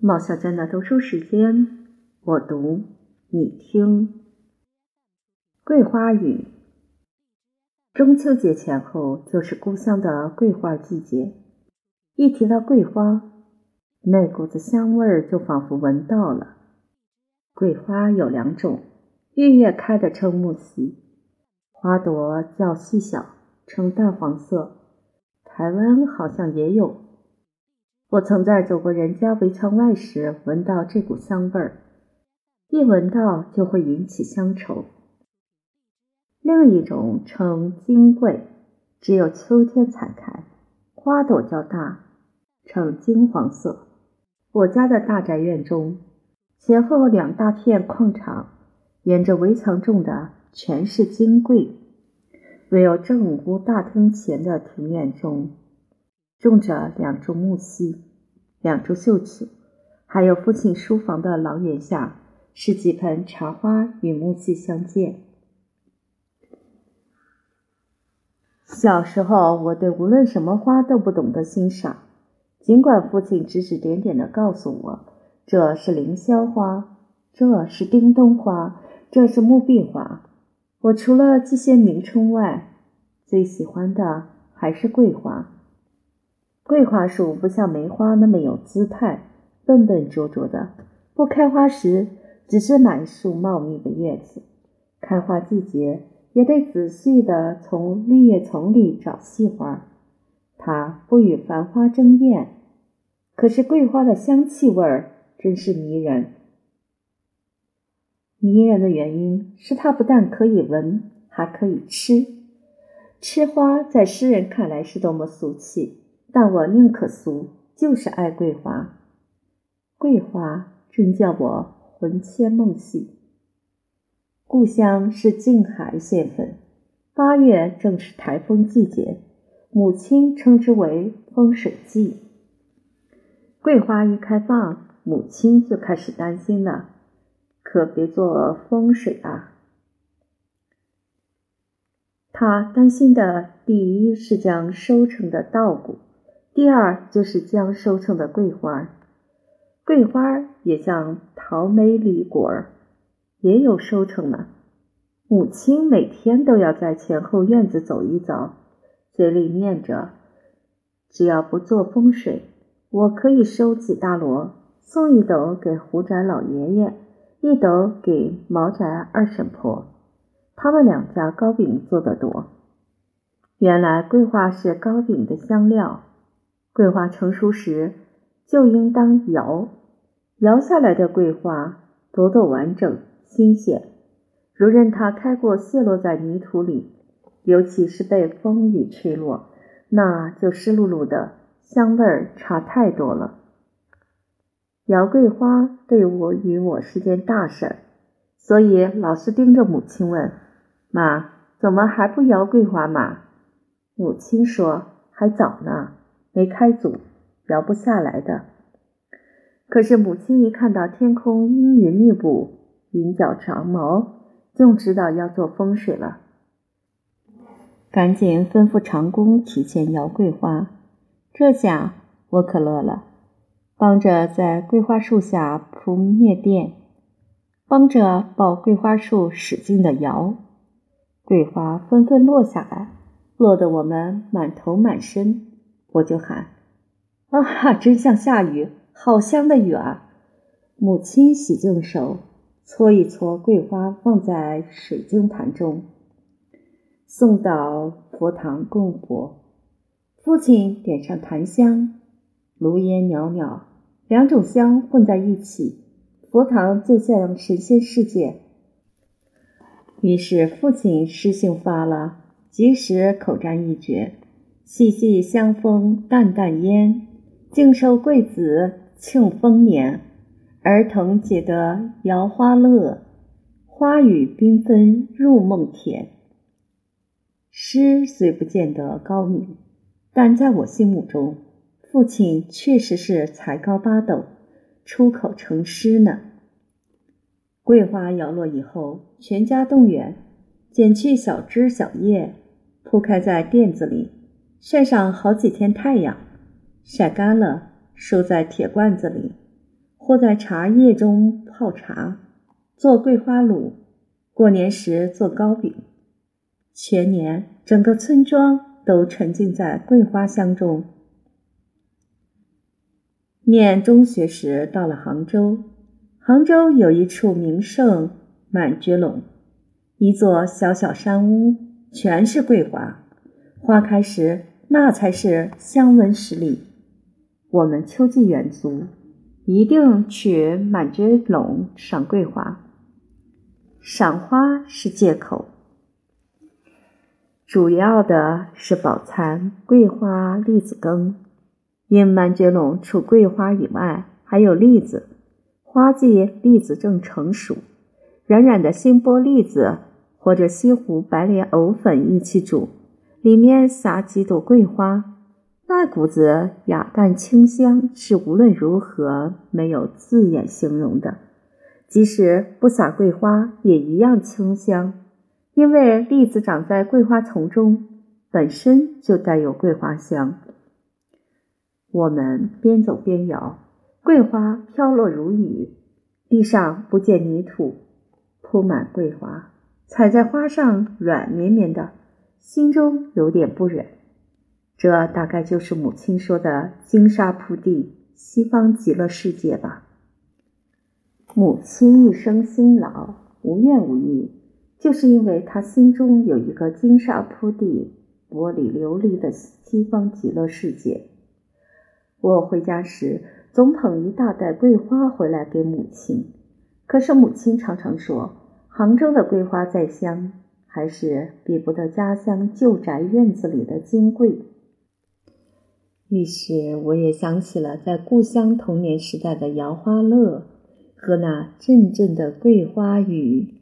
毛小娟的读书时间，我读你听。桂花雨，中秋节前后就是故乡的桂花季节。一提到桂花，那股子香味儿就仿佛闻到了。桂花有两种，月月开的称木樨，花朵较细小，呈淡黄色。台湾好像也有。我曾在走过人家围墙外时，闻到这股香味儿，一闻到就会引起乡愁。另一种称金桂，只有秋天才开，花朵较大，呈金黄色。我家的大宅院中，前后两大片矿场，沿着围墙种的全是金桂，唯有正屋大厅前的庭院中。种着两株木樨，两株绣球，还有父亲书房的廊檐下是几盆茶花与木樨相间。小时候，我对无论什么花都不懂得欣赏，尽管父亲指指点点的告诉我，这是凌霄花，这是叮咚花，这是木碧花。我除了这些名称外，最喜欢的还是桂花。桂花树不像梅花那么有姿态，笨笨拙拙的。不开花时，只是满树茂密的叶子；开花季节，也得仔细的从绿叶丛里找细花。它不与繁花争艳，可是桂花的香气味儿真是迷人。迷人的原因是它不但可以闻，还可以吃。吃花在诗人看来是多么俗气。但我宁可俗，就是爱桂花。桂花真叫我魂牵梦系。故乡是静海县份，八月正是台风季节，母亲称之为风水季。桂花一开放，母亲就开始担心了，可别做风水啊！他担心的第一是将收成的稻谷。第二就是将收成的桂花，桂花也像桃、梅、李、果儿，也有收成呢。母亲每天都要在前后院子走一遭，嘴里念着：“只要不做风水，我可以收几大箩，送一斗给胡宅老爷爷，一斗给毛宅二婶婆，他们两家糕饼做得多。”原来桂花是糕饼的香料。桂花成熟时就应当摇，摇下来的桂花朵朵完整新鲜。如任它开过泄落在泥土里，尤其是被风雨吹落，那就湿漉漉的，香味儿差太多了。摇桂花对我与我是件大事儿，所以老是盯着母亲问：“妈，怎么还不摇桂花嘛？”母亲说：“还早呢。”没开祖，摇不下来的。可是母亲一看到天空阴云密布，云角长毛，就知道要做风水了，赶紧吩咐长工提前摇桂花。这下我可乐了，帮着在桂花树下铺篾垫，帮着抱桂花树使劲的摇，桂花纷纷落下来，落得我们满头满身。我就喊：“啊，真像下雨，好香的雨啊！”母亲洗净手，搓一搓桂花，放在水晶盘中，送到佛堂供佛。父亲点上檀香，炉烟袅袅，两种香混在一起，佛堂就像神仙世界。于是父亲诗兴发了，即时口占一绝。细细香风淡淡烟，静收桂子庆丰年。儿童解得摇花乐，花语缤纷入梦田。诗虽不见得高明，但在我心目中，父亲确实是才高八斗，出口成诗呢。桂花摇落以后，全家动员，剪去小枝小叶，铺开在垫子里。晒上好几天太阳，晒干了，收在铁罐子里。或在茶叶中泡茶，做桂花卤；过年时做糕饼，全年整个村庄都沉浸在桂花香中。念中学时到了杭州，杭州有一处名胜满觉陇，一座小小山屋，全是桂花，花开时那才是香闻十里。我们秋季远足，一定去满觉陇赏桂花。赏花是借口，主要的是饱餐桂花栗子羹。因满觉陇除桂花以外，还有栗子，花季栗子正成熟，软软的新剥栗子或者西湖白莲藕粉一起煮，里面撒几朵桂花。那股子雅淡清香是无论如何没有字眼形容的，即使不撒桂花也一样清香，因为栗子长在桂花丛中，本身就带有桂花香。我们边走边摇，桂花飘落如雨，地上不见泥土，铺满桂花，踩在花上软绵绵的，心中有点不忍。这大概就是母亲说的“金沙铺地，西方极乐世界”吧。母亲一生辛劳，无怨无义，就是因为她心中有一个金沙铺地、玻璃琉璃的西方极乐世界。我回家时总捧一大袋桂花回来给母亲，可是母亲常常说，杭州的桂花再香，还是比不得家乡旧宅院子里的金桂。于是我也想起了在故乡童年时代的摇花乐和那阵阵的桂花雨。